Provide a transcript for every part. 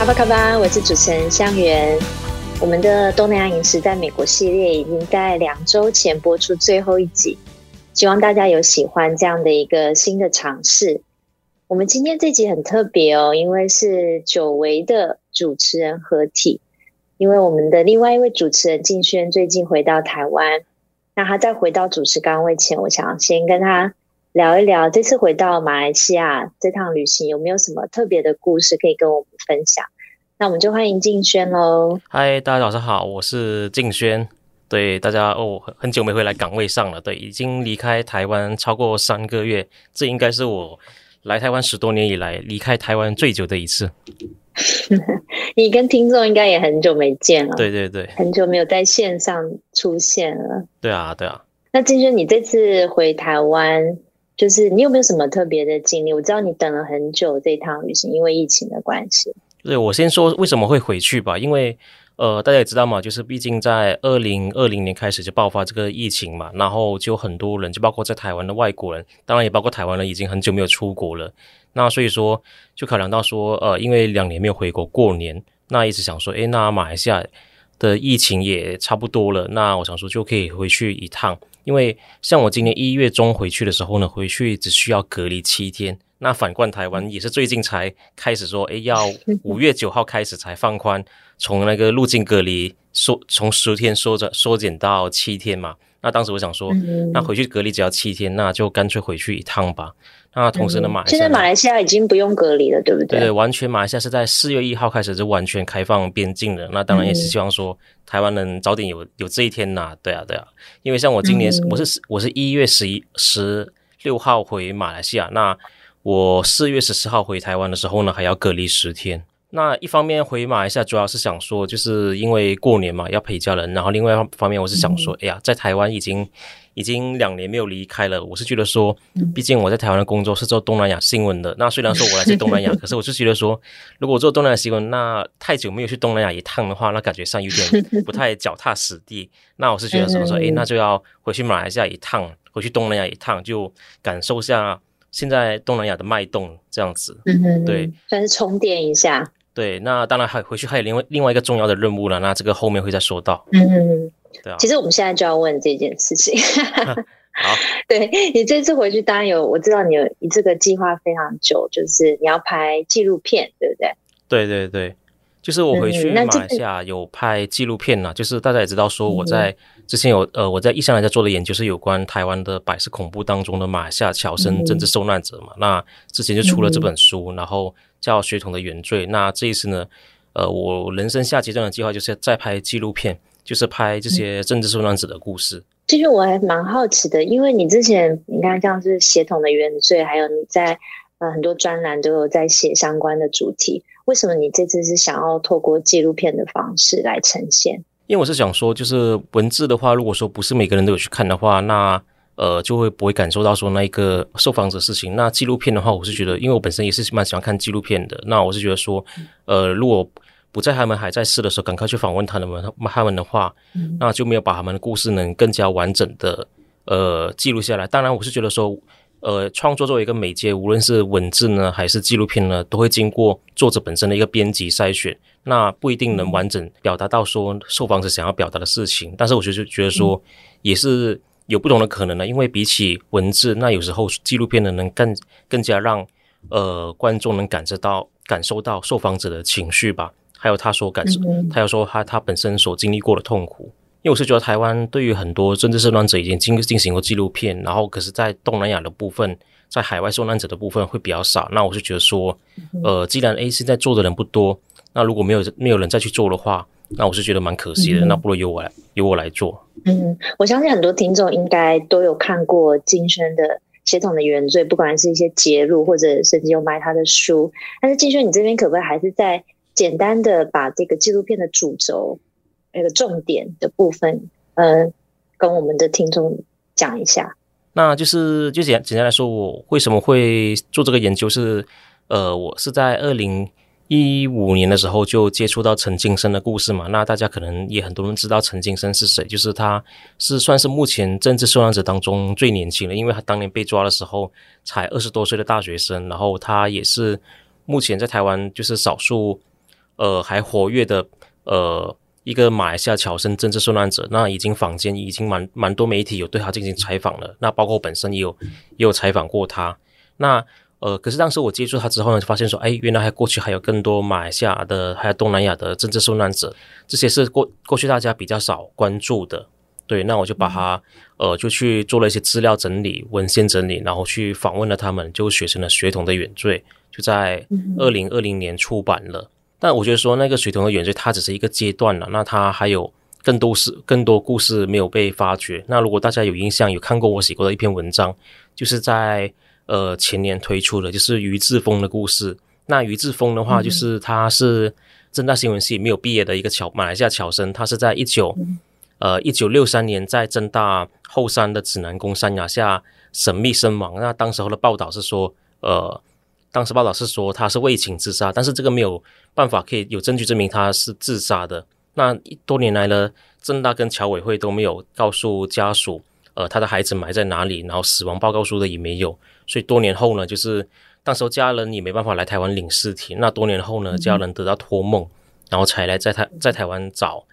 阿巴卡巴，我是主持人向元。我们的东南亚饮食在美国系列已经在两周前播出最后一集，希望大家有喜欢这样的一个新的尝试。我们今天这集很特别哦，因为是久违的主持人合体。因为我们的另外一位主持人静轩最近回到台湾，那他在回到主持岗位前，我想先跟他聊一聊这次回到马来西亚这趟旅行有没有什么特别的故事可以跟我们分享。那我们就欢迎静轩喽。嗨，大家早上好，我是静轩。对大家哦，很久没回来岗位上了，对，已经离开台湾超过三个月，这应该是我来台湾十多年以来离开台湾最久的一次。你跟听众应该也很久没见了，对对对，很久没有在线上出现了。对啊，对啊。那静轩，你这次回台湾，就是你有没有什么特别的经历？我知道你等了很久这一趟旅行，因为疫情的关系。对，我先说为什么会回去吧，因为呃，大家也知道嘛，就是毕竟在二零二零年开始就爆发这个疫情嘛，然后就很多人，就包括在台湾的外国人，当然也包括台湾人，已经很久没有出国了。那所以说，就考量到说，呃，因为两年没有回国过年，那一直想说，诶，那马来西亚的疫情也差不多了，那我想说就可以回去一趟。因为像我今年一月中回去的时候呢，回去只需要隔离七天。那反观台湾，也是最近才开始说，诶，要 五月九号开始才放宽，从那个入境隔离缩从十天缩着缩减到七天嘛。那当时我想说，那回去隔离只要七天，那就干脆回去一趟吧。那同时呢，马来西亚现在马来西亚已经不用隔离了，对不对？对，完全马来西亚是在四月一号开始就完全开放边境了。那当然也是希望说台湾能早点有有这一天呐、啊。对啊，对啊，因为像我今年、嗯、我是我是一月十一十六号回马来西亚，那我四月十四号回台湾的时候呢，还要隔离十天。那一方面回马来西亚主要是想说，就是因为过年嘛，要陪家人。然后另外一方面，我是想说，哎呀，在台湾已经。已经两年没有离开了，我是觉得说，毕竟我在台湾的工作是做东南亚新闻的。那虽然说我来自东南亚，可是我是觉得说，如果我做东南亚新闻，那太久没有去东南亚一趟的话，那感觉上有点不太脚踏实地。那我是觉得说，说，诶，那就要回去马来西亚一趟，回去东南亚一趟，就感受一下现在东南亚的脉动，这样子。对，算是充电一下。对，那当然还回去还有另外另外一个重要的任务了，那这个后面会再说到。嗯。对啊，其实我们现在就要问这件事情。好，对，你这次回去，当然有，我知道你有你这个计划非常久，就是你要拍纪录片，对不对？对对对，就是我回去马来西亚有拍纪录片呐，就是大家也知道说我在之前有呃我在一向来在做的研究是有关台湾的百事恐怖当中的马来西亚侨生政治受难者嘛，嗯、那之前就出了这本书，然后叫《血统的原罪》，那这一次呢，呃，我人生下阶段的计划就是再拍纪录片。就是拍这些政治受难者的故事。其实我还蛮好奇的，因为你之前你看像是血统的原罪，还有你在呃很多专栏都有在写相关的主题，为什么你这次是想要透过纪录片的方式来呈现？因为我是想说，就是文字的话，如果说不是每个人都有去看的话，那呃就会不会感受到说那一个受访者事情。那纪录片的话，我是觉得，因为我本身也是蛮喜欢看纪录片的，那我是觉得说，呃，如果不在他们还在世的时候，赶快去访问他们，他们的话，那就没有把他们的故事能更加完整的呃记录下来。当然，我是觉得说，呃，创作作为一个媒介，无论是文字呢，还是纪录片呢，都会经过作者本身的一个编辑筛选，那不一定能完整表达到说受访者想要表达的事情。但是，我就觉得说，也是有不同的可能呢，因为比起文字，那有时候纪录片呢，能更更加让呃观众能感知到感受到受访者的情绪吧。还有他所感受，他要说他他本身所经历过的痛苦，因为我是觉得台湾对于很多政治受难者已经进进行过纪录片，然后可是，在东南亚的部分，在海外受难者的部分会比较少。那我是觉得说，呃，既然 A 现在做的人不多，那如果没有没有人再去做的话，那我是觉得蛮可惜的。那不如由我来由我来做。嗯，我相信很多听众应该都有看过金轩的协同的原罪，不管是一些揭露，或者甚至有卖他的书。但是金轩，你这边可不可以还是再简单的把这个纪录片的主轴那个重点的部分，呃，跟我们的听众讲一下？那就是就简简单来说，我为什么会做这个研究是，呃，我是在二零一五年的时候就接触到陈金生的故事嘛。那大家可能也很多人知道陈金生是谁，就是他是算是目前政治受难者当中最年轻的，因为他当年被抓的时候才二十多岁的大学生，然后他也是目前在台湾就是少数呃还活跃的呃。一个马来西亚侨生政治受难者，那已经坊间已经蛮蛮多媒体有对他进行采访了，那包括本身也有也有采访过他。那呃，可是当时我接触他之后呢，就发现说，哎，原来还过去还有更多马来西亚的，还有东南亚的政治受难者，这些是过过去大家比较少关注的。对，那我就把他呃，就去做了一些资料整理、文献整理，然后去访问了他们，就写成了《血统的原罪》，就在二零二零年出版了。但我觉得说那个水桶的原罪，它只是一个阶段了。那它还有更多事、更多故事没有被发掘。那如果大家有印象，有看过我写过的一篇文章，就是在呃前年推出的，就是于志峰的故事。那于志峰的话，就是他是正大新闻系没有毕业的一个侨马来西亚侨生，他是在一九呃一九六三年在正大后山的指南宫山崖下神秘身亡。那当时候的报道是说，呃。当时报道是说他是为情自杀，但是这个没有办法可以有证据证明他是自杀的。那多年来呢，正大跟侨委会都没有告诉家属，呃，他的孩子埋在哪里，然后死亡报告书的也没有。所以多年后呢，就是当时候家人也没办法来台湾领尸体。那多年后呢，家人得到托梦，然后才来在台在台湾找，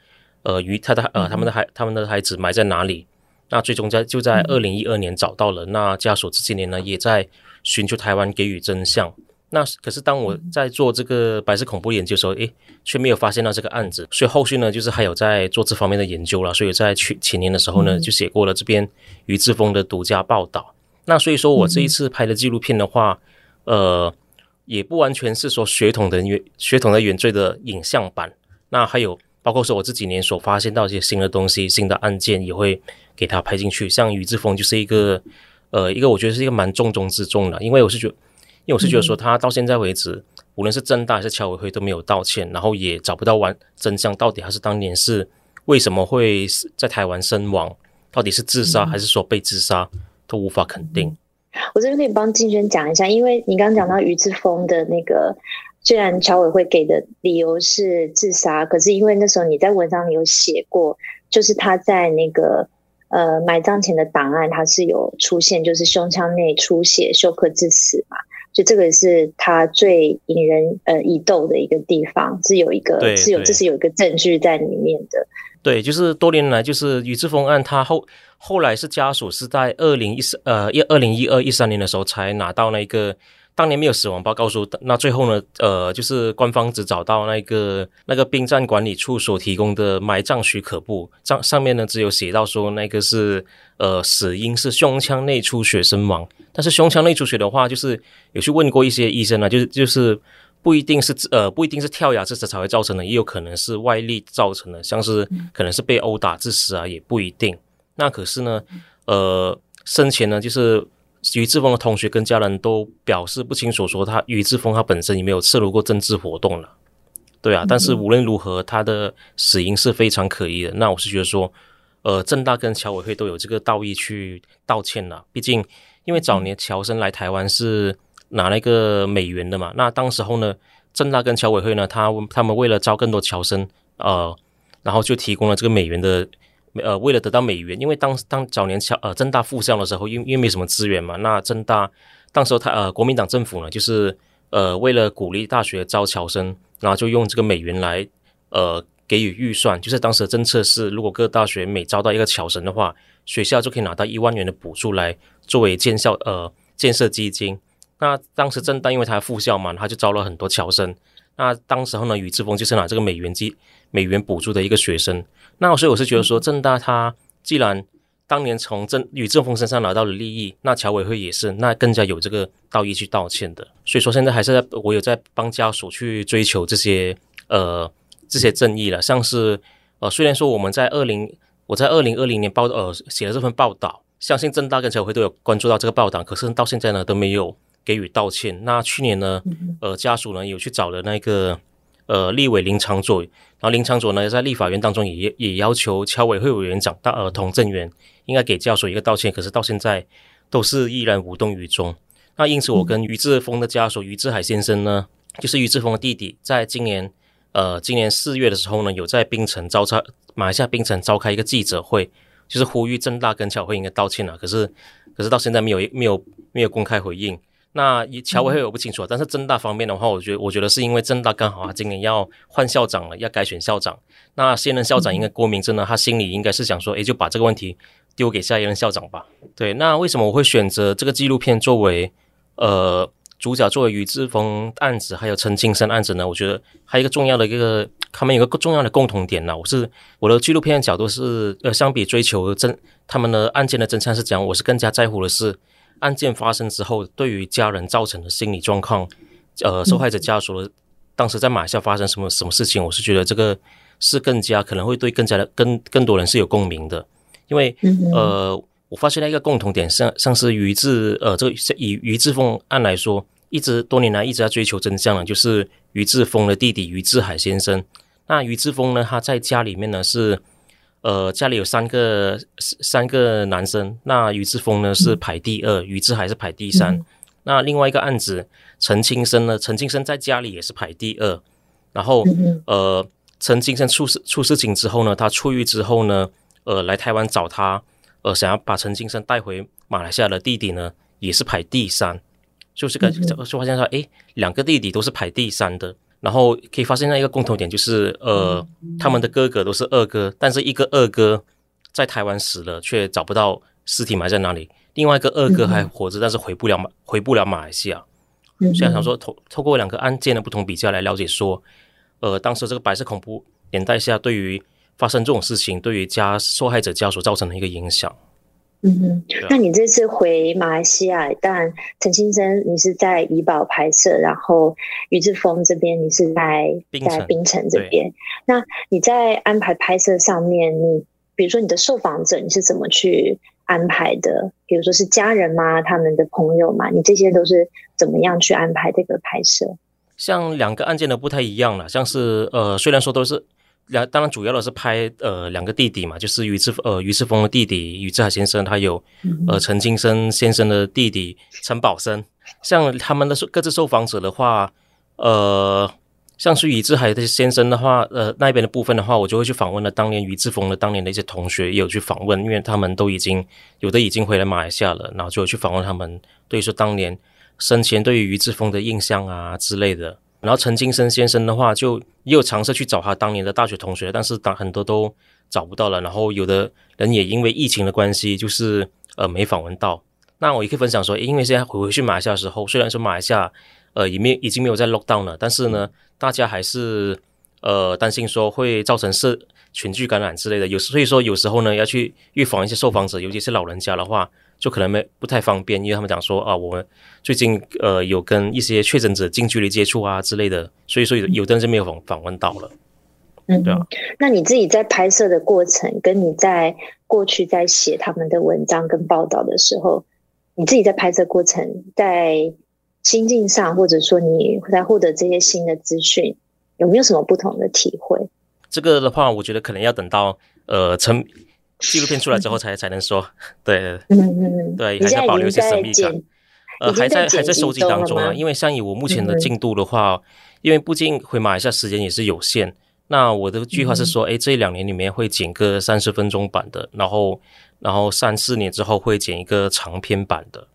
呃，于他的呃他们的孩他们的孩子埋在哪里。那最终在就在二零一二年找到了。那家属这些年呢，也在。寻求台湾给予真相。那可是当我在做这个白色恐怖研究的时候，诶，却没有发现到这个案子。所以后续呢，就是还有在做这方面的研究了。所以在去前年的时候呢，就写过了这边于志峰的独家报道。那所以说我这一次拍的纪录片的话，呃，也不完全是说血统的原血统的原罪的影像版。那还有包括说我这几年所发现到一些新的东西、新的案件，也会给他拍进去。像于志峰就是一个。呃，一个我觉得是一个蛮重中之重的，因为我是觉得，因为我是觉得说他到现在为止，嗯、无论是正大还是侨委会都没有道歉，然后也找不到完真相，到底他是当年是为什么会在台湾身亡，到底是自杀还是说被自杀，嗯、都无法肯定。我这边可以帮敬轩讲一下，因为你刚刚讲到于志峰的那个，虽然侨委会给的理由是自杀，可是因为那时候你在文章里有写过，就是他在那个。呃，埋葬前的档案，他是有出现，就是胸腔内出血、休克致死嘛，所以这个是他最引人呃疑窦的一个地方，是有一个对是有这是有一个证据在里面的。对，就是多年来，就是宇智峰案，他后后来是家属是在二零一三呃一二零一二一三年的时候才拿到那个。当年没有死亡报告书，那最后呢？呃，就是官方只找到那个那个殡葬管理处所提供的埋葬许可簿，上上面呢只有写到说那个是呃死因是胸腔内出血身亡。但是胸腔内出血的话，就是有去问过一些医生啊，就是就是不一定是呃不一定是跳崖致死才会造成的，也有可能是外力造成的，像是可能是被殴打致死啊，也不一定。那可是呢，呃，生前呢就是。于志峰的同学跟家人都表示不清楚，说他于志峰他本身也没有涉入过政治活动了，对啊。但是无论如何，他的死因是非常可疑的。那我是觉得说，呃，政大跟侨委会都有这个道义去道歉了。毕竟，因为早年侨生来台湾是拿那个美元的嘛。那当时候呢，政大跟侨委会呢，他他们为了招更多侨生，呃，然后就提供了这个美元的。呃，为了得到美元，因为当当早年侨呃政大复校的时候，因因为没什么资源嘛，那政大当时候他呃国民党政府呢，就是呃为了鼓励大学招侨生，然后就用这个美元来呃给予预算，就是当时的政策是，如果各大学每招到一个侨生的话，学校就可以拿到一万元的补助来作为建校呃建设基金。那当时正大因为他复校嘛，他就招了很多侨生。那当时候呢，宇志峰就是拿这个美元基美元补助的一个学生。那所以我是觉得说，正大他既然当年从政俞志峰身上拿到了利益，那侨委会也是，那更加有这个道义去道歉的。所以说现在还是在我有在帮家属去追求这些呃这些正义了。像是呃虽然说我们在二零我在二零二零年报呃写了这份报道，相信正大跟侨会都有关注到这个报道，可是到现在呢都没有给予道歉。那去年呢，呃，家属呢有去找了那个呃立委林长佐，然后林长佐呢在立法院当中也也要求侨委会委员长大呃童振源应该给家属一个道歉，可是到现在都是依然无动于衷。那因此，我跟于志峰的家属于志海先生呢，就是于志峰的弟弟，在今年呃今年四月的时候呢，有在槟城召开马来西亚槟城召开一个记者会。就是呼吁政大跟侨会应该道歉了，可是可是到现在没有没有没有公开回应。那侨委会我不清楚，但是政大方面的话，我觉得我觉得是因为政大刚好他今年要换校长了，要改选校长。那现任校长应该郭明正呢，他心里应该是想说，诶，就把这个问题丢给下一任校长吧。对，那为什么我会选择这个纪录片作为呃？主角作为于志峰案子，还有陈清生案子呢，我觉得还有一个重要的一个，他们有个重要的共同点呢。我是我的纪录片的角度是，呃，相比追求真他们的案件的真相是讲，我是更加在乎的是案件发生之后对于家人造成的心理状况，呃，受害者家属的当时在马来西亚发生什么什么事情，我是觉得这个是更加可能会对更加的更更多人是有共鸣的，因为呃。我发现了一个共同点，像像是于志，呃，这个以于志峰案来说，一直多年来一直在追求真相的，就是于志峰的弟弟于志海先生。那于志峰呢，他在家里面呢是，呃，家里有三个三个男生，那于志峰呢是排第二，于志海是排第三。那另外一个案子，陈清生呢，陈清生在家里也是排第二。然后，呃，陈清生出事出事情之后呢，他出狱之后呢，呃，来台湾找他。呃，想要把陈清生带回马来西亚的弟弟呢，也是排第三，就是个就发现说，诶，两个弟弟都是排第三的，然后可以发现那一个共同点就是，呃，他们的哥哥都是二哥，但是一个二哥在台湾死了，却找不到尸体埋在哪里；另外一个二哥还活着，但是回不了马回不了马来西亚。所以想说，透透过两个案件的不同比较来了解说，呃，当时这个白色恐怖年代下对于。发生这种事情，对于家受害者家属造成的一个影响。嗯哼，那你这次回马来西亚，当然陈先生你是在怡保拍摄，然后于志峰这边你是在在槟城这边。那你在安排拍摄上面，你比如说你的受访者你是怎么去安排的？比如说是家人吗？他们的朋友吗？你这些都是怎么样去安排这个拍摄？像两个案件的不太一样了，像是呃，虽然说都是。两当然主要的是拍呃两个弟弟嘛，就是于志呃于志峰的弟弟于志海先生，他有呃陈金生先生的弟弟陈宝生。像他们的各自受访者的话，呃，像是于志海的先生的话，呃那边的部分的话，我就会去访问了当年于志峰的当年的一些同学，也有去访问，因为他们都已经有的已经回来马来西亚了，然后就有去访问他们，对于说当年生前对于于志峰的印象啊之类的。然后陈金生先生的话，就也有尝试去找他当年的大学同学，但是当很多都找不到了。然后有的人也因为疫情的关系，就是呃没访问到。那我也可以分享说，因为现在回回去马来西亚的时候，虽然说马来西亚呃也没已经没有在 lockdown 了，但是呢，大家还是呃担心说会造成社群聚感染之类的。有所以说有时候呢要去预防一些受访者，尤其是老人家的话。就可能没不太方便，因为他们讲说啊，我们最近呃有跟一些确诊者近距离接触啊之类的，所以说有有的人就没有访访问到了。嗯，对啊。那你自己在拍摄的过程，跟你在过去在写他们的文章跟报道的时候，你自己在拍摄过程，在心境上，或者说你在获得这些新的资讯，有没有什么不同的体会？这个的话，我觉得可能要等到呃成。纪录片出来之后 才才能说，对，嗯嗯嗯，对，还是要保留一些神秘感。呃，还在还在收集当中啊，因为像以我目前的进度的话，嗯、因为毕竟回马来西亚时间也是有限。那我的计划是说，哎、嗯，这两年里面会剪个三十分钟版的，然后然后三四年之后会剪一个长篇版的。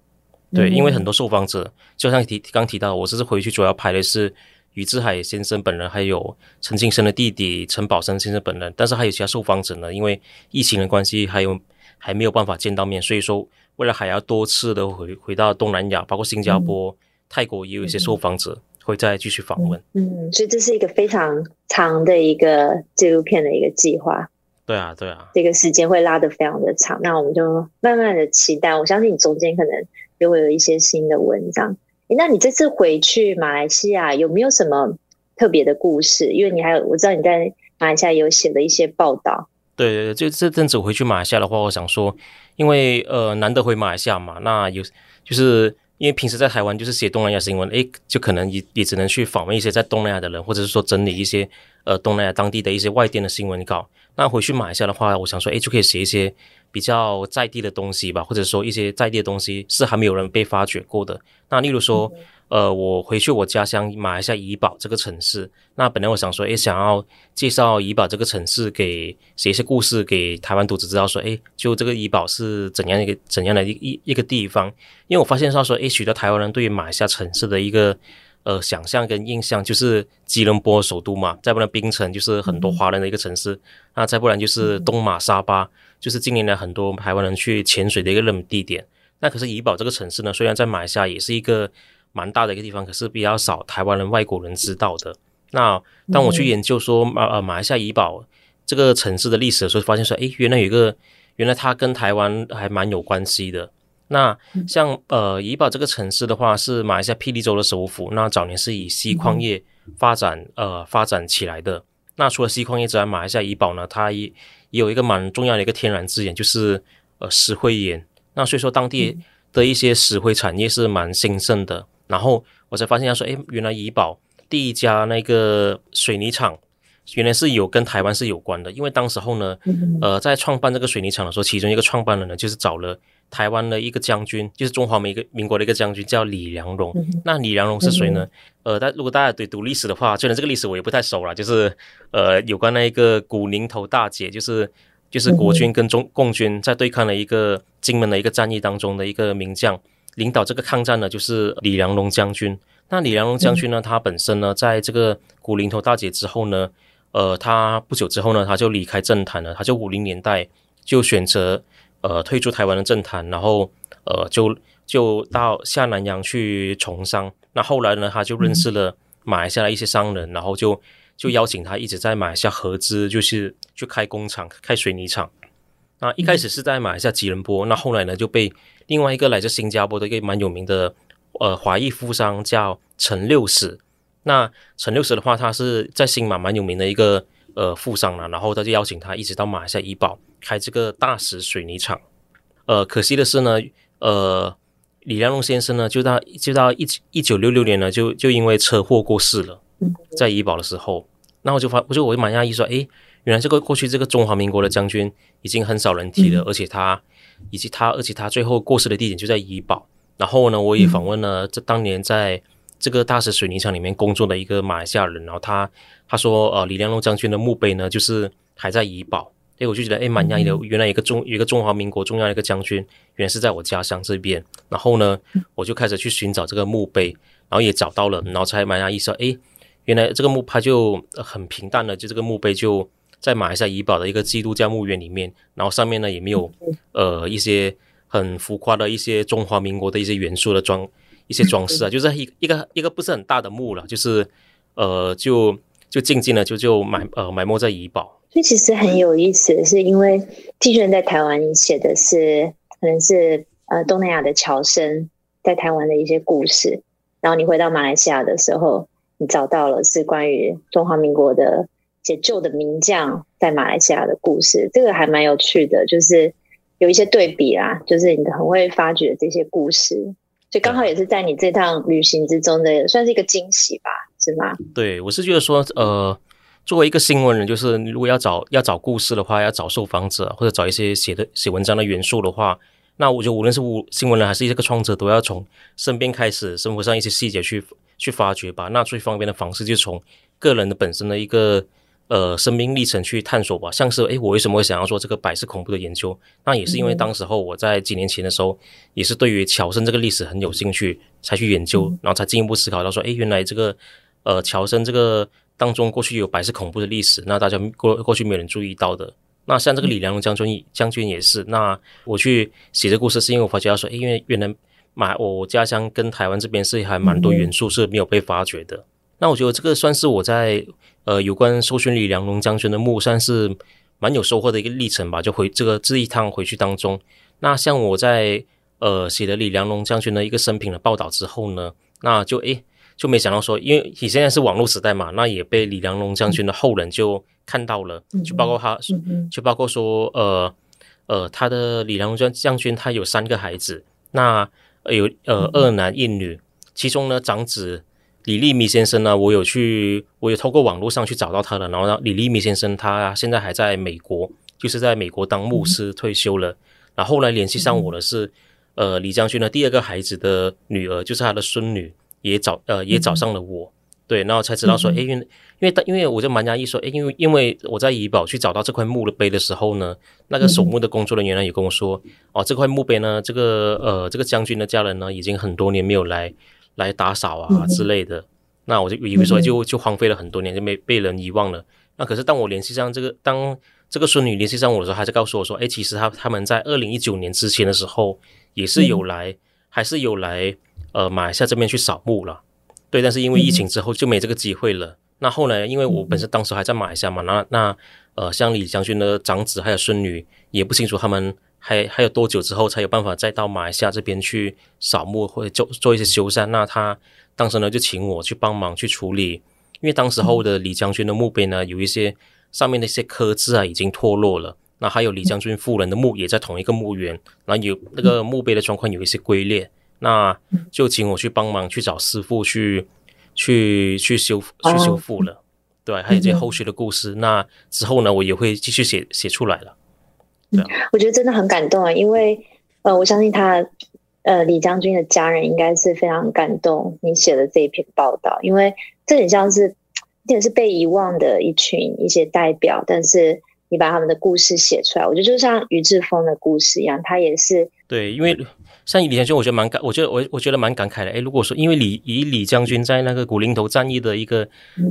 对，因为很多受访者，就像提刚提到，我这次回去主要拍的是。俞志海先生本人，还有陈庆生的弟弟陈宝生先生本人，但是还有其他受访者呢，因为疫情的关系，还有还没有办法见到面，所以说未来还要多次的回回到东南亚，包括新加坡、嗯、泰国，也有一些受访者会再继续访问。嗯，所以这是一个非常长的一个纪录片的一个计划。对啊，对啊，这个时间会拉得非常的长，那我们就慢慢的期待。我相信你中间可能也会有一些新的文章。那你这次回去马来西亚有没有什么特别的故事？因为你还有我知道你在马来西亚有写了一些报道。对对对，就这阵子回去马来西亚的话，我想说，因为呃难得回马来西亚嘛，那有就是因为平时在台湾就是写东南亚新闻，诶，就可能也也只能去访问一些在东南亚的人，或者是说整理一些呃东南亚当地的一些外电的新闻稿。那回去马来西亚的话，我想说，诶，就可以写一些比较在地的东西吧，或者说一些在地的东西是还没有人被发掘过的。那例如说。嗯呃，我回去我家乡马来西亚怡保这个城市，那本来我想说，诶，想要介绍怡保这个城市，给写一些故事给台湾读者知道，说，诶，就这个怡保是怎样一个怎样的一一一个地方？因为我发现到说，诶，许多台湾人对于马来西亚城市的一个呃想象跟印象，就是吉隆坡首都嘛，再不然槟城就是很多华人的一个城市，那再不然就是东马沙巴，就是近年来很多台湾人去潜水的一个热门地点。那可是怡保这个城市呢，虽然在马来西亚也是一个。蛮大的一个地方，可是比较少台湾人、外国人知道的。那当我去研究说马呃马来西亚怡保这个城市的历史的时候，发现说，诶，原来有一个，原来它跟台湾还蛮有关系的。那像呃怡保这个城市的话，是马来西亚霹雳州的首府。那早年是以锡矿业发展呃发展起来的。那除了锡矿业之外，马来西亚怡保呢，它也也有一个蛮重要的一个天然资源，就是呃石灰岩。那所以说当地的一些石灰产业是蛮兴盛的。然后我才发现，他说：“哎，原来怡保第一家那个水泥厂，原来是有跟台湾是有关的。因为当时候呢，呃，在创办这个水泥厂的时候，其中一个创办人呢，就是找了台湾的一个将军，就是中华民民国的一个将军，叫李良荣。那李良荣是谁呢？呃，但如果大家对读历史的话，虽然这个历史我也不太熟了，就是呃，有关那一个古宁头大姐，就是就是国军跟中共军在对抗的一个金门的一个战役当中的一个名将。”领导这个抗战呢，就是李良荣将军。那李良荣将军呢，他本身呢，在这个古宁头大姐之后呢，呃，他不久之后呢，他就离开政坛了。他就五零年代就选择呃退出台湾的政坛，然后呃就就到下南洋去从商。那后来呢，他就认识了马来西亚的一些商人，然后就就邀请他一直在马来西亚合资，就是去开工厂、开水泥厂。那一开始是在马来西亚吉隆坡，那后来呢就被。另外一个来自新加坡的一个蛮有名的呃华裔富商叫陈六史，那陈六史的话，他是在新马蛮有名的一个呃富商了，然后他就邀请他一直到马来西亚怡保开这个大石水泥厂，呃，可惜的是呢，呃，李良龙先生呢，就到就到一一九六六年呢，就就因为车祸过世了，在怡保的时候，那我就发，我就我就蛮讶异说，诶，原来这个过去这个中华民国的将军已经很少人提了，而且他。以及他，而且他最后过世的地点就在怡保。然后呢，我也访问了这当年在这个大石水泥厂里面工作的一个马来西亚人。然后他他说，呃，李良龙将军的墓碑呢，就是还在怡保。哎，我就觉得，哎，蛮讶异的。原来一个中一个中华民国重要的一个将军，原来是在我家乡这边。然后呢，我就开始去寻找这个墓碑，然后也找到了，然后才蛮讶异说，哎，原来这个墓它就很平淡的，就这个墓碑就。在马来西亚怡保的一个基督教墓园里面，然后上面呢也没有呃一些很浮夸的一些中华民国的一些元素的装一些装饰啊，就是一一个一个不是很大的墓了，就是呃就就静静的就就埋呃埋没在怡保。所以其实很有意思是，因为继续在台湾，你写的是可能是呃东南亚的侨生在台湾的一些故事，然后你回到马来西亚的时候，你找到了是关于中华民国的。解救的名将在马来西亚的故事，这个还蛮有趣的，就是有一些对比啦，就是你很会发掘这些故事，所以刚好也是在你这趟旅行之中的，算是一个惊喜吧，是吗？对，我是觉得说，呃，作为一个新闻人，就是如果要找要找故事的话，要找受访者或者找一些写的写文章的元素的话，那我觉得无论是新闻人还是一个创作者，都要从身边开始，生活上一些细节去去发掘吧。那最方便的方式就从个人的本身的一个。呃，生命历程去探索吧，像是诶，我为什么会想要做这个百事恐怖的研究？那也是因为当时候我在几年前的时候，也是对于乔生这个历史很有兴趣，才去研究，然后才进一步思考到说，诶，原来这个呃乔生这个当中过去有白色恐怖的历史，那大家过过去没有人注意到的。那像这个李良龙将军将军也是，那我去写这故事，是因为我发觉到说，诶，因为原来买我家乡跟台湾这边是还蛮多元素是没有被发掘的。那我觉得这个算是我在。呃，有关搜寻李良龙将军的墓，算是蛮有收获的一个历程吧。就回这个这一趟回去当中，那像我在呃写了李良龙将军的一个生平的报道之后呢，那就诶就没想到说，因为你现在是网络时代嘛，那也被李良龙将军的后人就看到了，就包括他，就包括说呃呃，他的李良龙将将军他有三个孩子，那有呃二男一女，其中呢长子李立弥先生呢，我有去，我有透过网络上去找到他了，然后呢，李立弥先生他现在还在美国，就是在美国当牧师退休了，然后后来联系上我的是，呃，李将军的第二个孩子的女儿，就是他的孙女，也找呃也找上了我。对，然后才知道说，哎，因为因为因为我在蛮讶异说，哎，因为因为我在怡保去找到这块墓的碑的时候呢，那个守墓的工作人员呢也跟我说，哦，这块墓碑呢，这个呃这个将军的家人呢，已经很多年没有来来打扫啊之类的，那我就以为说就就荒废了很多年，就没被人遗忘了。那可是当我联系上这个，当这个孙女联系上我的时候，还是告诉我说，哎，其实他他们在二零一九年之前的时候，也是有来，还是有来呃马来西亚这边去扫墓了。对，但是因为疫情之后就没这个机会了。嗯、那后来，因为我本身当时还在马来西亚嘛，那那呃，像李将军的长子还有孙女，也不清楚他们还还有多久之后才有办法再到马来西亚这边去扫墓或者做做一些修缮。那他当时呢就请我去帮忙去处理，因为当时候的李将军的墓碑呢，有一些上面的一些刻字啊已经脱落了。那还有李将军夫人的墓也在同一个墓园，然后有那个墓碑的状况有一些龟裂。那就请我去帮忙去找师傅去去去修去修复了，对，还有这些后续的故事。那之后呢，我也会继续写写出来了。我觉得真的很感动啊，因为呃，我相信他呃李将军的家人应该是非常感动你写的这一篇报道，因为这很像是也是被遗忘的一群一些代表，但是你把他们的故事写出来，我觉得就像于志峰的故事一样，他也是对，因为。像李将军，我觉得蛮感，我觉得我我觉得蛮感慨的。诶，如果说因为李以李将军在那个古林头战役的一个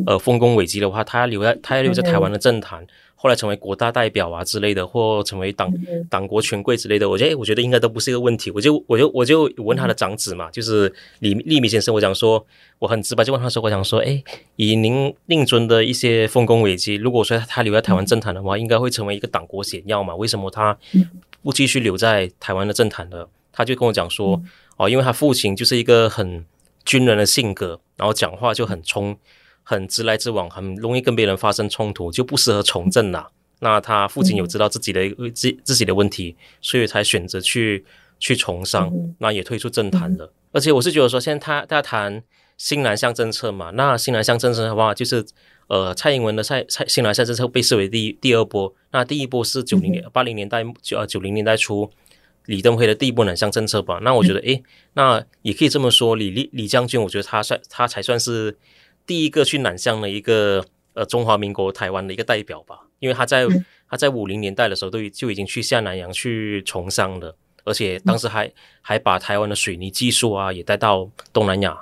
呃丰功伟绩的话，他留在他要留在台湾的政坛，后来成为国大代表啊之类的，或成为党党国权贵之类的，我觉得诶我觉得应该都不是一个问题。我就我就我就问他的长子嘛，就是李立民先生，我讲说我很直白就问他说，我想说，诶，以您令尊的一些丰功伟绩，如果说他留在台湾政坛的话，应该会成为一个党国显要嘛？为什么他不继续留在台湾的政坛的？他就跟我讲说，哦，因为他父亲就是一个很军人的性格，然后讲话就很冲，很直来直往，很容易跟别人发生冲突，就不适合从政啦。那他父亲有知道自己的自自己的问题，所以才选择去去从商，那也退出政坛了。而且我是觉得说，现在他在谈新南向政策嘛，那新南向政策的话，就是呃，蔡英文的蔡蔡新南向政策被视为第第二波，那第一波是九零年八零年代九呃九零年代初。李登辉的第一波南向政策吧，那我觉得，诶，那也可以这么说，李李李将军，我觉得他算他才算是第一个去南向的一个呃中华民国台湾的一个代表吧，因为他在他在五零年代的时候都就已经去下南洋去从商了，而且当时还还把台湾的水泥技术啊也带到东南亚，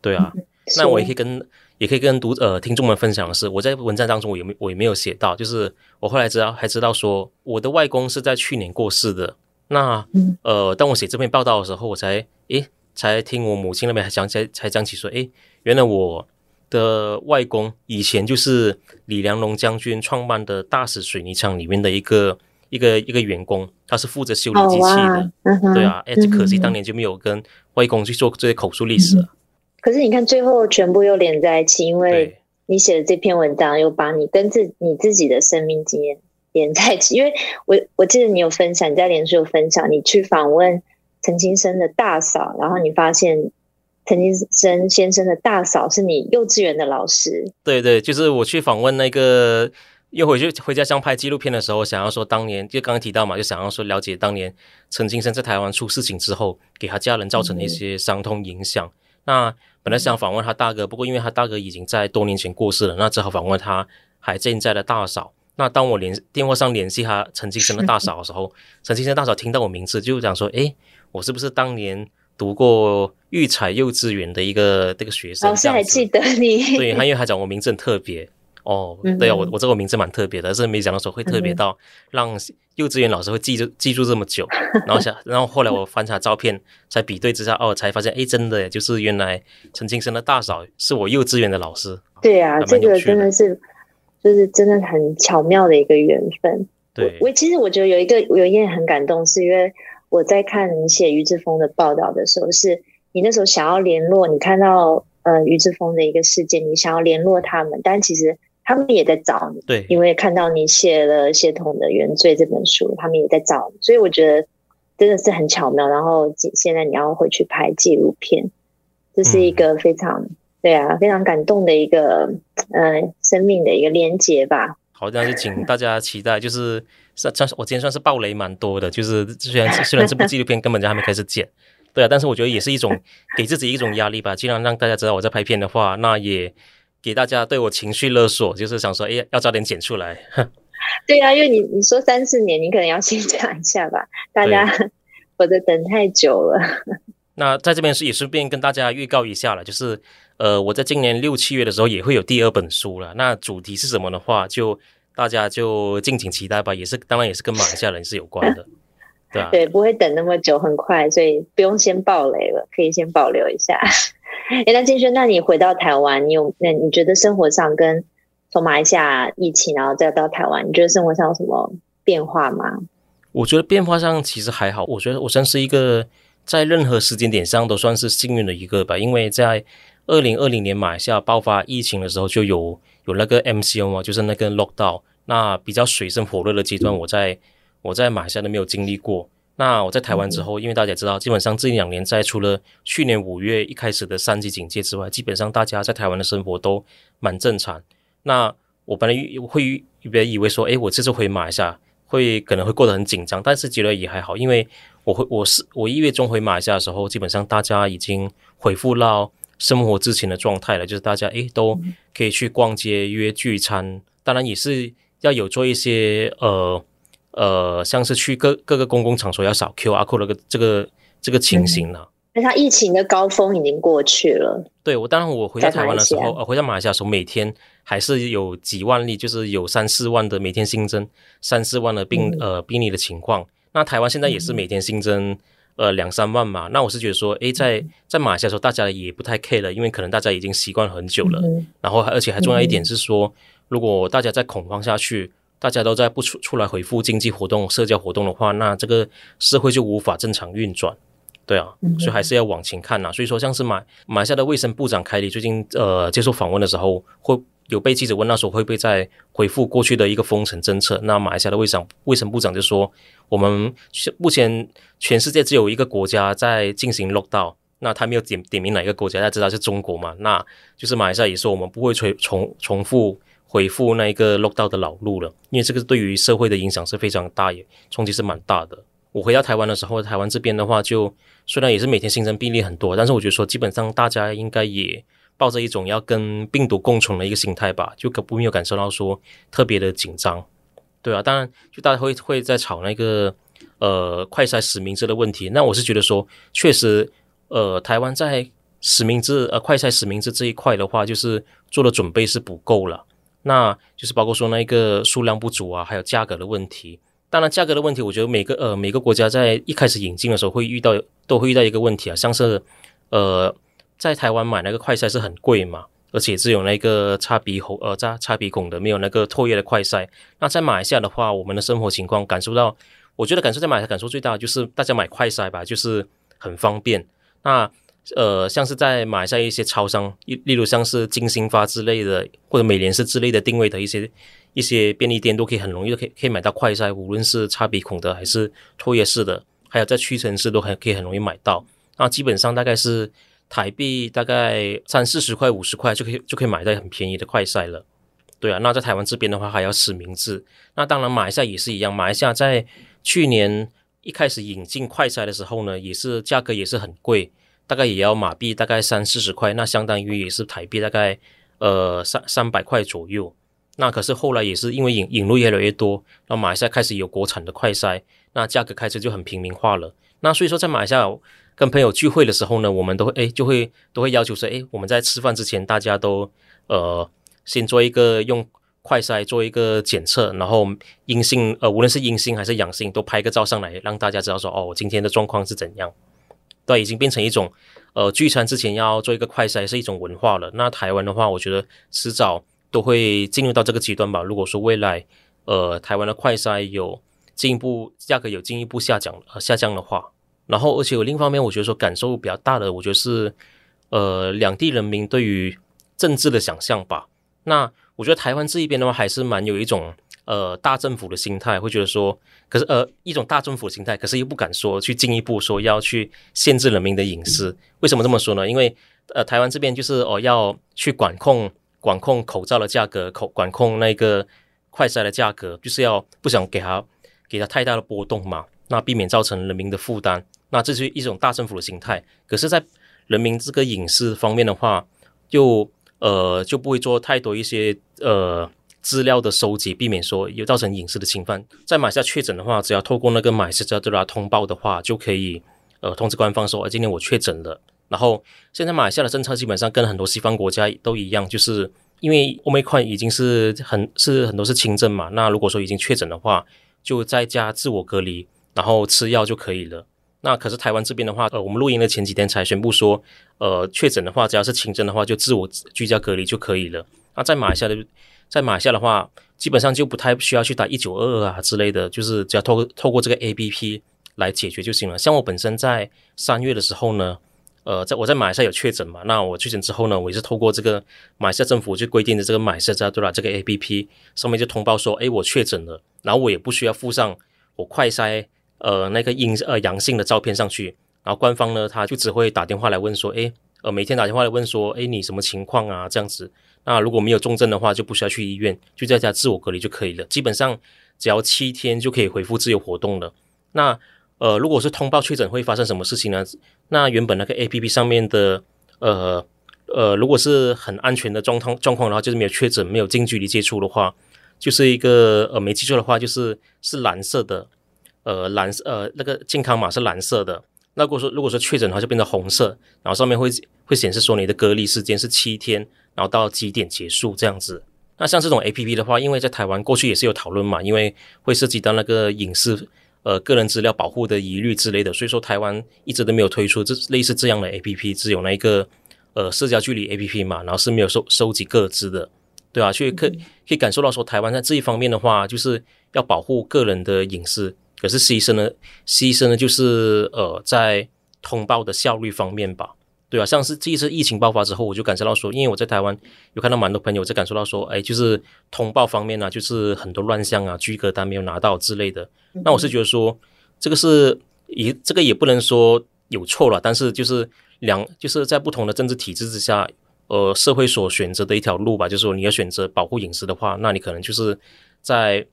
对啊，那我也可以跟也可以跟读呃听众们分享的是，我在文章当中我也没我也没有写到，就是我后来知道还知道说我的外公是在去年过世的。那呃，当我写这篇报道的时候，我才诶，才听我母亲那边还讲起，才讲起说，诶，原来我的外公以前就是李良龙将军创办的大石水泥厂里面的一个一个一个员工，他是负责修理机器的。哦、对啊，诶，只可惜当年就没有跟外公去做这些口述历史了。可是你看，最后全部又连在一起，因为你写的这篇文章又把你跟自你自己的生命经验。连在一起，因为我我记得你有分享，你在连书有分享，你去访问陈金生的大嫂，然后你发现陈金生先生的大嫂是你幼稚园的老师。对对，就是我去访问那个，又回去回家乡拍纪录片的时候，想要说当年就刚刚提到嘛，就想要说了解当年陈金生在台湾出事情之后，给他家人造成的一些伤痛影响。嗯、那本来想访问他大哥，不过因为他大哥已经在多年前过世了，那只好访问他还健在的大嫂。那当我联电话上联系他陈清生的大嫂的时候，陈清生大嫂听到我名字就讲说：“诶，我是不是当年读过育才幼稚园的一个这个学生？”老师还记得你？对，他因为他讲我名字很特别 哦，对啊，我我这个名字蛮特别的，但是没想到说会特别到让幼稚园老师会记住记住这么久。然后想，然后后来我翻查照片，才比对之下，哦，才发现，哎，真的，就是原来陈清生的大嫂是我幼稚园的老师。对啊，这个真的是。就是真的很巧妙的一个缘分。对，我其实我觉得有一个有一点很感动，是因为我在看你写于志峰的报道的时候，是你那时候想要联络，你看到呃于志峰的一个事件，你想要联络他们，但其实他们也在找你。对，因为看到你写了《血统的原罪》这本书，他们也在找你，所以我觉得真的是很巧妙。然后现在你要回去拍纪录片，这是一个非常、嗯、对啊，非常感动的一个呃生命的一个连结吧。好，那就请大家期待，就是算算是我今天算是暴雷蛮多的，就是虽然虽然这部纪录片根本就还没开始剪。对啊，但是我觉得也是一种给自己一种压力吧，尽量让大家知道我在拍片的话，那也给大家对我情绪勒索，就是想说，哎，要早点剪出来。对啊，因为你你说三四年，你可能要先讲一下吧，大家否则 等太久了。那在这边是也顺便跟大家预告一下了，就是呃，我在今年六七月的时候也会有第二本书了。那主题是什么的话，就大家就敬请期待吧。也是当然也是跟马来西亚人是有关的。对，啊、对，不会等那么久，很快，所以不用先爆雷了，可以先保留一下。哎，那金轩，那你回到台湾，你有那你觉得生活上跟从马来西亚疫情，然后再到台湾，你觉得生活上有什么变化吗？我觉得变化上其实还好，我觉得我算是一个在任何时间点上都算是幸运的一个吧，因为在二零二零年马来西亚爆发疫情的时候，就有有那个 MCO 嘛，就是那个 lockdown，那比较水深火热的阶段，我在。我在马来西亚都没有经历过。那我在台湾之后，因为大家知道，基本上这一两年在除了去年五月一开始的三级警戒之外，基本上大家在台湾的生活都蛮正常。那我本来会别以为说，诶，我这次回马来西亚会可能会过得很紧张，但是觉得也还好，因为我会我是我一月中回马来西亚的时候，基本上大家已经恢复到生活之前的状态了，就是大家诶都可以去逛街约聚餐，当然也是要有做一些呃。呃，像是去各各个公共场所要扫 QR code 的这个这个情形了。那它疫情的高峰已经过去了。对，我当然我回到台湾的时候，呃，回到马来西亚的时候，每天还是有几万例，就是有三四万的每天新增三四万的病、嗯、呃病例的情况。那台湾现在也是每天新增呃两三万嘛。那我是觉得说，诶，在在马来西亚的时候，大家也不太 care 了，因为可能大家已经习惯很久了。嗯、然后而且还重要一点是说，如果大家再恐慌下去。大家都在不出出来回复经济活动、社交活动的话，那这个社会就无法正常运转，对啊，所以还是要往前看呐、啊。所以说，像是马马来西亚的卫生部长凯里最近呃接受访问的时候，会有被记者问到说会不会再回复过去的一个封城政策？那马来西亚的卫生卫生部长就说，我们目前全世界只有一个国家在进行 lockdown，那他没有点点名哪一个国家，大家知道是中国嘛？那就是马来西亚也说我们不会重重重复。回复那一个 lockdown 的老路了，因为这个对于社会的影响是非常大，也冲击是蛮大的。我回到台湾的时候，台湾这边的话，就虽然也是每天新增病例很多，但是我觉得说基本上大家应该也抱着一种要跟病毒共存的一个心态吧，就不没有感受到说特别的紧张。对啊，当然就大家会会在吵那个呃快筛实名制的问题，那我是觉得说确实呃台湾在实名制呃快筛实名制这一块的话，就是做的准备是不够了。那就是包括说那个数量不足啊，还有价格的问题。当然，价格的问题，我觉得每个呃每个国家在一开始引进的时候会遇到，都会遇到一个问题啊，像是呃在台湾买那个快筛是很贵嘛，而且只有那个插鼻喉呃插插鼻孔的，没有那个唾液的快筛。那在马来西亚的话，我们的生活情况感受到，我觉得感受在马来西亚感受最大的就是大家买快筛吧，就是很方便。那呃，像是在马来西亚一些超商，例如像是金星发之类的，或者美联社之类的定位的一些一些便利店，都可以很容易的可以可以买到快筛，无论是插鼻孔的还是唾液式的，还有在屈臣氏都还可以很容易买到。那基本上大概是台币大概三四十块、五十块就可以就可以买到很便宜的快筛了。对啊，那在台湾这边的话还要实名制。那当然马来西亚也是一样，马来西亚在去年一开始引进快筛的时候呢，也是价格也是很贵。大概也要马币大概三四十块，那相当于也是台币大概呃三三百块左右。那可是后来也是因为引引入越来越多，那马来西亚开始有国产的快筛，那价格开始就很平民化了。那所以说在马来西亚跟朋友聚会的时候呢，我们都会诶就会都会要求说，诶我们在吃饭之前大家都呃先做一个用快筛做一个检测，然后阴性呃无论是阴性还是阳性都拍个照上来，让大家知道说哦今天的状况是怎样。对，已经变成一种，呃，聚餐之前要做一个快筛是一种文化了。那台湾的话，我觉得迟早都会进入到这个阶段吧。如果说未来，呃，台湾的快筛有进一步价格有进一步下降，呃，下降的话，然后而且有另一方面，我觉得说感受比较大的，我觉得是，呃，两地人民对于政治的想象吧。那我觉得台湾这一边的话，还是蛮有一种呃大政府的心态，会觉得说，可是呃一种大政府的心态，可是又不敢说去进一步说要去限制人民的隐私。为什么这么说呢？因为呃台湾这边就是哦要去管控管控口罩的价格，口管控那个快筛的价格，就是要不想给他给他太大的波动嘛，那避免造成人民的负担。那这是一种大政府的心态。可是，在人民这个隐私方面的话，就呃就不会做太多一些呃资料的收集，避免说有造成隐私的侵犯。在马来西亚确诊的话，只要透过那个马来西亚对他通报的话，就可以呃通知官方说，哎，今天我确诊了。然后现在马来西亚的政策基本上跟很多西方国家都一样，就是因为 Omicron 已经是很是很多是轻症嘛，那如果说已经确诊的话，就在家自我隔离，然后吃药就可以了。那可是台湾这边的话，呃，我们录音的前几天才宣布说，呃，确诊的话，只要是轻症的话，就自我居家隔离就可以了。那在马来西亚的，在马来西亚的话，基本上就不太需要去打一九二二啊之类的，就是只要透过透过这个 APP 来解决就行了。像我本身在三月的时候呢，呃，在我在马来西亚有确诊嘛，那我确诊之后呢，我也是透过这个马来西亚政府就规定的这个马来西亚对吧，这个 APP 上面就通报说，哎，我确诊了，然后我也不需要附上我快筛。呃，那个阴呃阳性的照片上去，然后官方呢，他就只会打电话来问说，诶，呃，每天打电话来问说，诶，你什么情况啊？这样子，那如果没有重症的话，就不需要去医院，就在家自我隔离就可以了。基本上只要七天就可以恢复自由活动了。那呃，如果是通报确诊会发生什么事情呢？那原本那个 APP 上面的呃呃，如果是很安全的状况状况的话，就是没有确诊、没有近距离接触的话，就是一个呃没记错的话，就是是蓝色的。呃，蓝色呃，那个健康码是蓝色的。那如果说如果说确诊的话，就变成红色，然后上面会会显示说你的隔离时间是七天，然后到几点结束这样子。那像这种 APP 的话，因为在台湾过去也是有讨论嘛，因为会涉及到那个隐私呃个人资料保护的疑虑之类的，所以说台湾一直都没有推出这类似这样的 APP，只有那一个呃社交距离 APP 嘛，然后是没有收收集个资的，对啊，所以可以可以感受到说台湾在这一方面的话，就是要保护个人的隐私。可是牺牲了？牺牲了？就是呃，在通报的效率方面吧，对啊，像是这一次疫情爆发之后，我就感受到说，因为我在台湾有看到蛮多朋友在感受到说，哎，就是通报方面呢、啊，就是很多乱象啊，居隔单没有拿到之类的。那我是觉得说，这个是也这个也不能说有错了，但是就是两就是在不同的政治体制之下，呃，社会所选择的一条路吧，就是说你要选择保护隐私的话，那你可能就是在。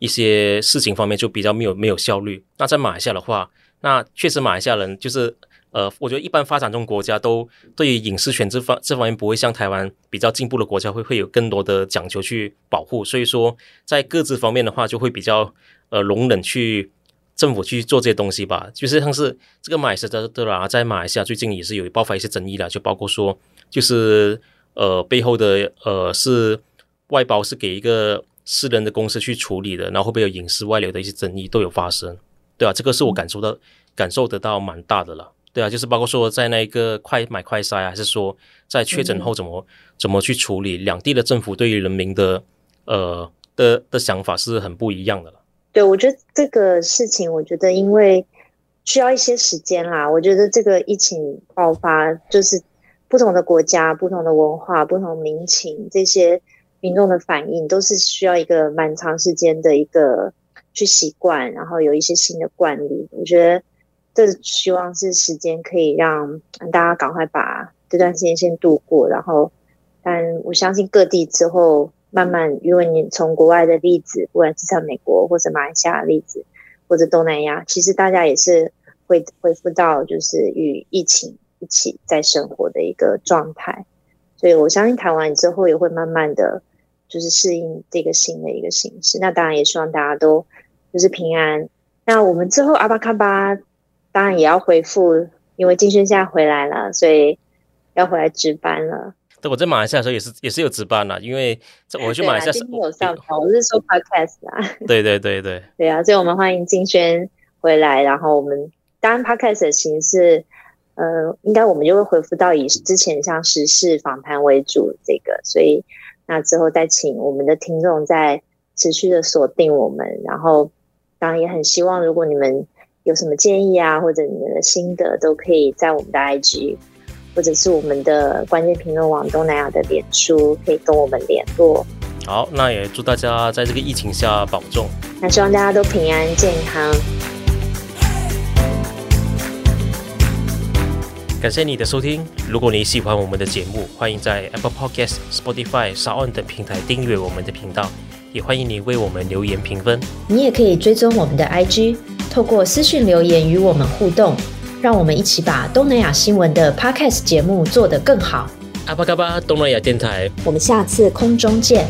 一些事情方面就比较没有没有效率。那在马来西亚的话，那确实马来西亚人就是呃，我觉得一般发展中国家都对于隐私权这方这方面不会像台湾比较进步的国家会会有更多的讲求去保护。所以说在各自方面的话，就会比较呃容忍去政府去做这些东西吧。就是像是这个马来西亚的啦，在马来西亚最近也是有爆发一些争议的，就包括说就是呃背后的呃是外包是给一个。私人的公司去处理的，然后会不会有隐私外流的一些争议都有发生，对啊，这个是我感受到、感受得到蛮大的了，对啊，就是包括说在那个快买快筛啊，还是说在确诊后怎么、嗯、怎么去处理，两地的政府对于人民的呃的的想法是很不一样的了。对，我觉得这个事情，我觉得因为需要一些时间啦，我觉得这个疫情爆发就是不同的国家、不同的文化、不同民情这些。民众的反应都是需要一个蛮长时间的一个去习惯，然后有一些新的惯例。我觉得这希望是时间可以让大家赶快把这段时间先度过，然后，但我相信各地之后慢慢，因为你从国外的例子，不管是在美国或者马来西亚的例子，或者东南亚，其实大家也是会恢复到就是与疫情一起在生活的一个状态。所以我相信台湾之后也会慢慢的。就是适应这个新的一个形式，那当然也希望大家都就是平安。那我们之后阿巴卡巴当然也要回复，因为金轩现在回来了，所以要回来值班了。对，我在马来西亚的时候也是也是有值班了，因为我去马来西亚是有上班，我是说 podcast 啊。对对对对对啊，所以我们欢迎金轩回来，然后我们当然 podcast 的形式，呃，应该我们就会回复到以之前像时事访谈为主这个，所以。那之后再请我们的听众再持续的锁定我们，然后当然也很希望，如果你们有什么建议啊，或者你们的心得，都可以在我们的 IG，或者是我们的关键评论网东南亚的脸书，可以跟我们联络。好，那也祝大家在这个疫情下保重。那希望大家都平安健康。感谢你的收听。如果你喜欢我们的节目，欢迎在 Apple Podcast、Spotify、SoundOn 等平台订阅我们的频道，也欢迎你为我们留言评分。你也可以追踪我们的 IG，透过私讯留言与我们互动，让我们一起把东南亚新闻的 Podcast 节目做得更好。阿巴嘎巴东南亚电台，我们下次空中见。